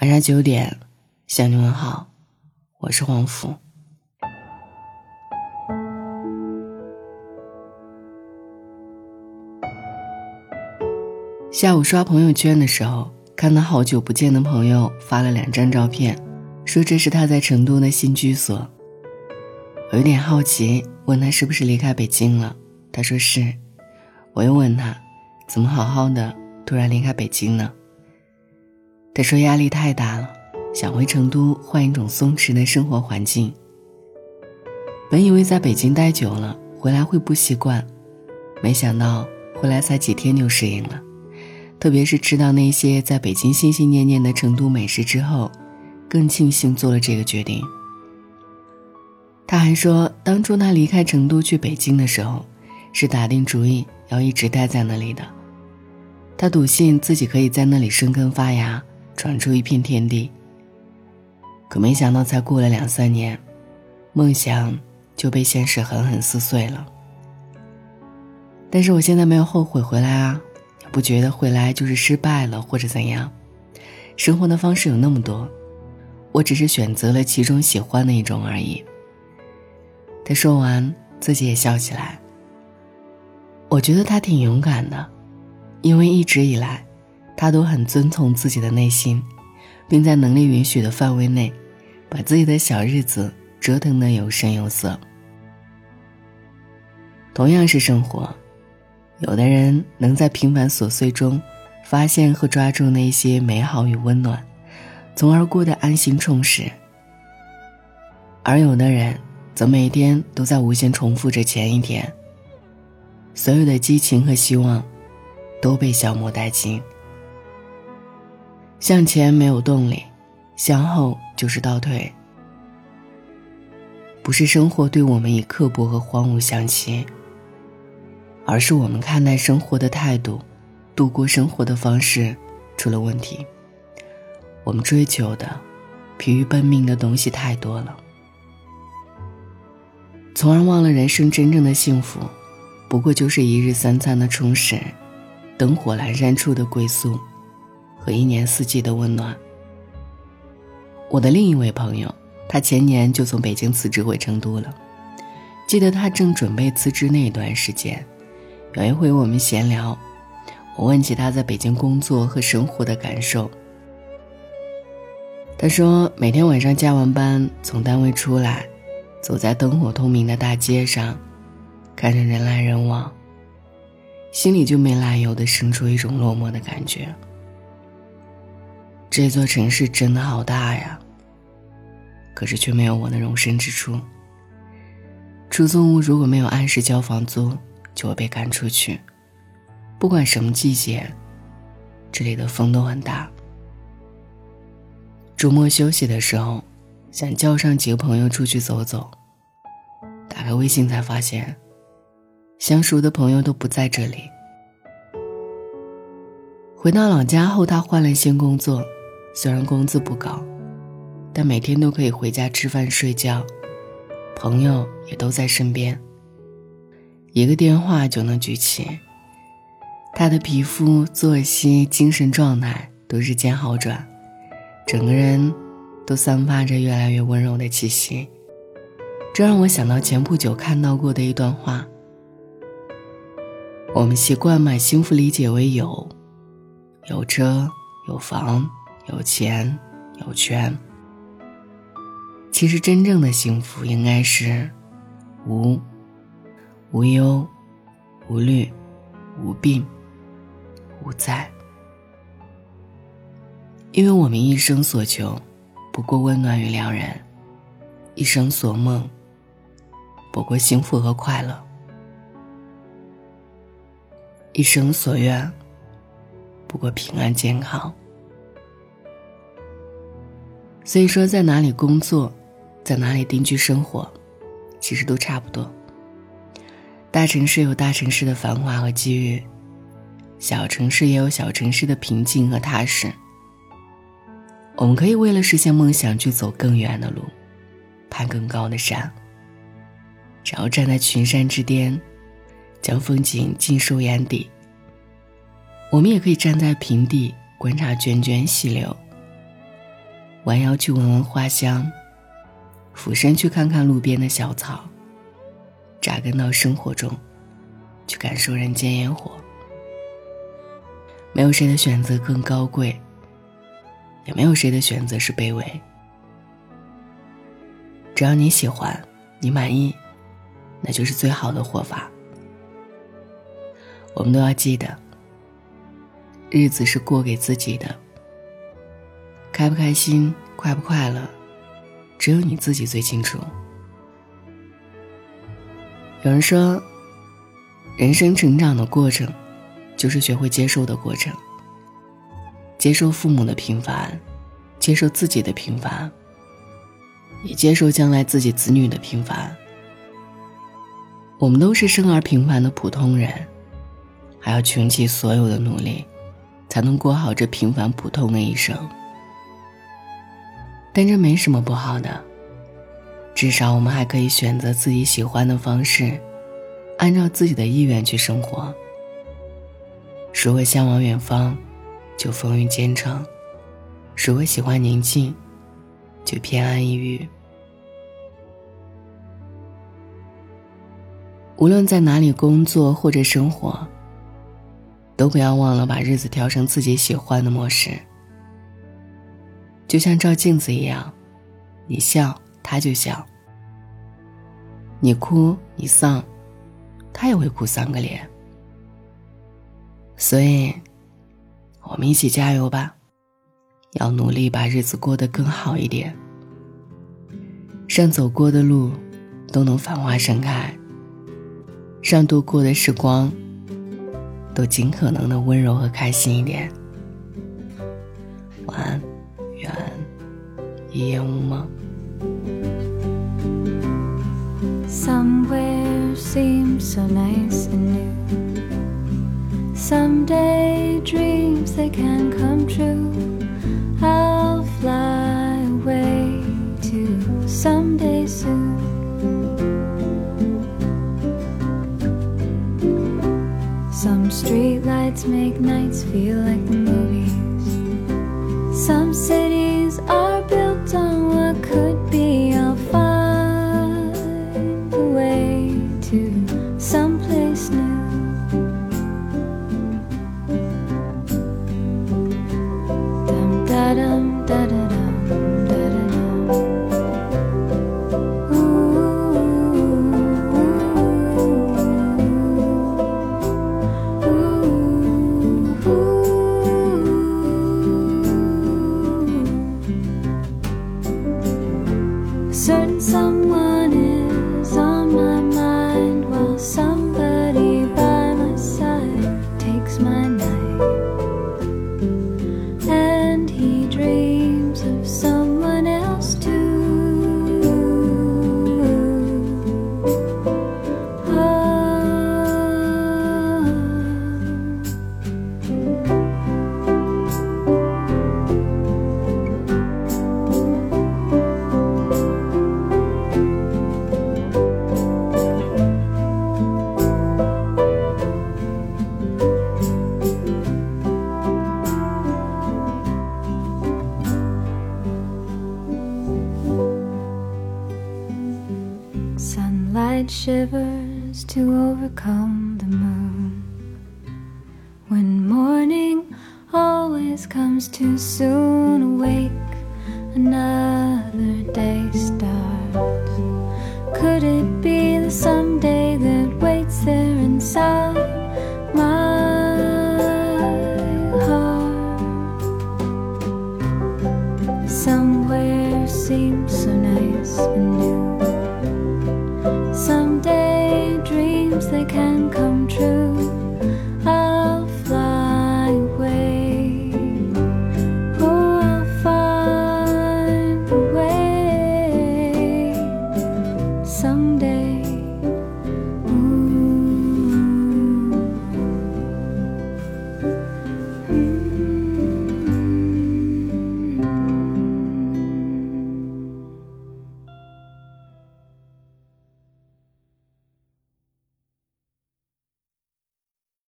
晚上九点，向你问好，我是黄甫。下午刷朋友圈的时候，看到好久不见的朋友发了两张照片，说这是他在成都的新居所。我有点好奇，问他是不是离开北京了，他说是。我又问他，怎么好好的突然离开北京呢？他说压力太大了，想回成都换一种松弛的生活环境。本以为在北京待久了回来会不习惯，没想到回来才几天就适应了。特别是吃到那些在北京心心念念的成都美食之后，更庆幸做了这个决定。他还说，当初他离开成都去北京的时候，是打定主意要一直待在那里的。他笃信自己可以在那里生根发芽。闯出一片天地。可没想到，才过了两三年，梦想就被现实狠狠撕碎了。但是我现在没有后悔回来啊，也不觉得回来就是失败了或者怎样。生活的方式有那么多，我只是选择了其中喜欢的一种而已。他说完，自己也笑起来。我觉得他挺勇敢的，因为一直以来。他都很遵从自己的内心，并在能力允许的范围内，把自己的小日子折腾得有声有色。同样是生活，有的人能在平凡琐碎中，发现和抓住那些美好与温暖，从而过得安心充实；而有的人，则每天都在无限重复着前一天，所有的激情和希望，都被消磨殆尽。向前没有动力，向后就是倒退。不是生活对我们以刻薄和荒芜相欺，而是我们看待生活的态度、度过生活的方式出了问题。我们追求的、疲于奔命的东西太多了，从而忘了人生真正的幸福，不过就是一日三餐的充实，灯火阑珊处的归宿。和一年四季的温暖。我的另一位朋友，他前年就从北京辞职回成都了。记得他正准备辞职那段时间，有一回我们闲聊，我问起他在北京工作和生活的感受。他说，每天晚上加完班从单位出来，走在灯火通明的大街上，看着人来人往，心里就没来由的生出一种落寞的感觉。这座城市真的好大呀，可是却没有我的容身之处。出租屋如果没有按时交房租，就会被赶出去。不管什么季节，这里的风都很大。周末休息的时候，想叫上几个朋友出去走走。打开微信才发现，相熟的朋友都不在这里。回到老家后，他换了新工作。虽然工资不高，但每天都可以回家吃饭睡觉，朋友也都在身边。一个电话就能举起。他的皮肤、作息、精神状态都日渐好转，整个人都散发着越来越温柔的气息。这让我想到前不久看到过的一段话：我们习惯把幸福理解为有，有车有房。有钱有权，其实真正的幸福应该是无无忧无虑无病无灾。因为我们一生所求不过温暖与良人，一生所梦不过幸福和快乐，一生所愿不过平安健康。所以说，在哪里工作，在哪里定居生活，其实都差不多。大城市有大城市的繁华和机遇，小城市也有小城市的平静和踏实。我们可以为了实现梦想去走更远的路，攀更高的山，然后站在群山之巅，将风景尽收眼底。我们也可以站在平地，观察涓涓细流。弯腰去闻闻花香，俯身去看看路边的小草，扎根到生活中，去感受人间烟火。没有谁的选择更高贵，也没有谁的选择是卑微。只要你喜欢，你满意，那就是最好的活法。我们都要记得，日子是过给自己的。开不开心，快不快乐，只有你自己最清楚。有人说，人生成长的过程，就是学会接受的过程。接受父母的平凡，接受自己的平凡，也接受将来自己子女的平凡。我们都是生而平凡的普通人，还要穷尽所有的努力，才能过好这平凡普通的一生。但这没什么不好的，至少我们还可以选择自己喜欢的方式，按照自己的意愿去生活。如果向往远方，就风雨兼程；如果喜欢宁静，就偏安一隅。无论在哪里工作或者生活，都不要忘了把日子调成自己喜欢的模式。就像照镜子一样，你笑他就笑，你哭你丧，他也会哭丧个脸。所以，我们一起加油吧，要努力把日子过得更好一点，让走过的路都能繁花盛开，让度过的时光都尽可能的温柔和开心一点。晚安。一言无梦。Somewhere seems so nice and new. Someday dreams they can come true. I'll fly away to someday soon. Some streetlights make nights feel like the movies. Some cities are someone is on my mind while somebody shivers to overcome the moon. When morning always comes too soon, awake, another day starts. Could it the kind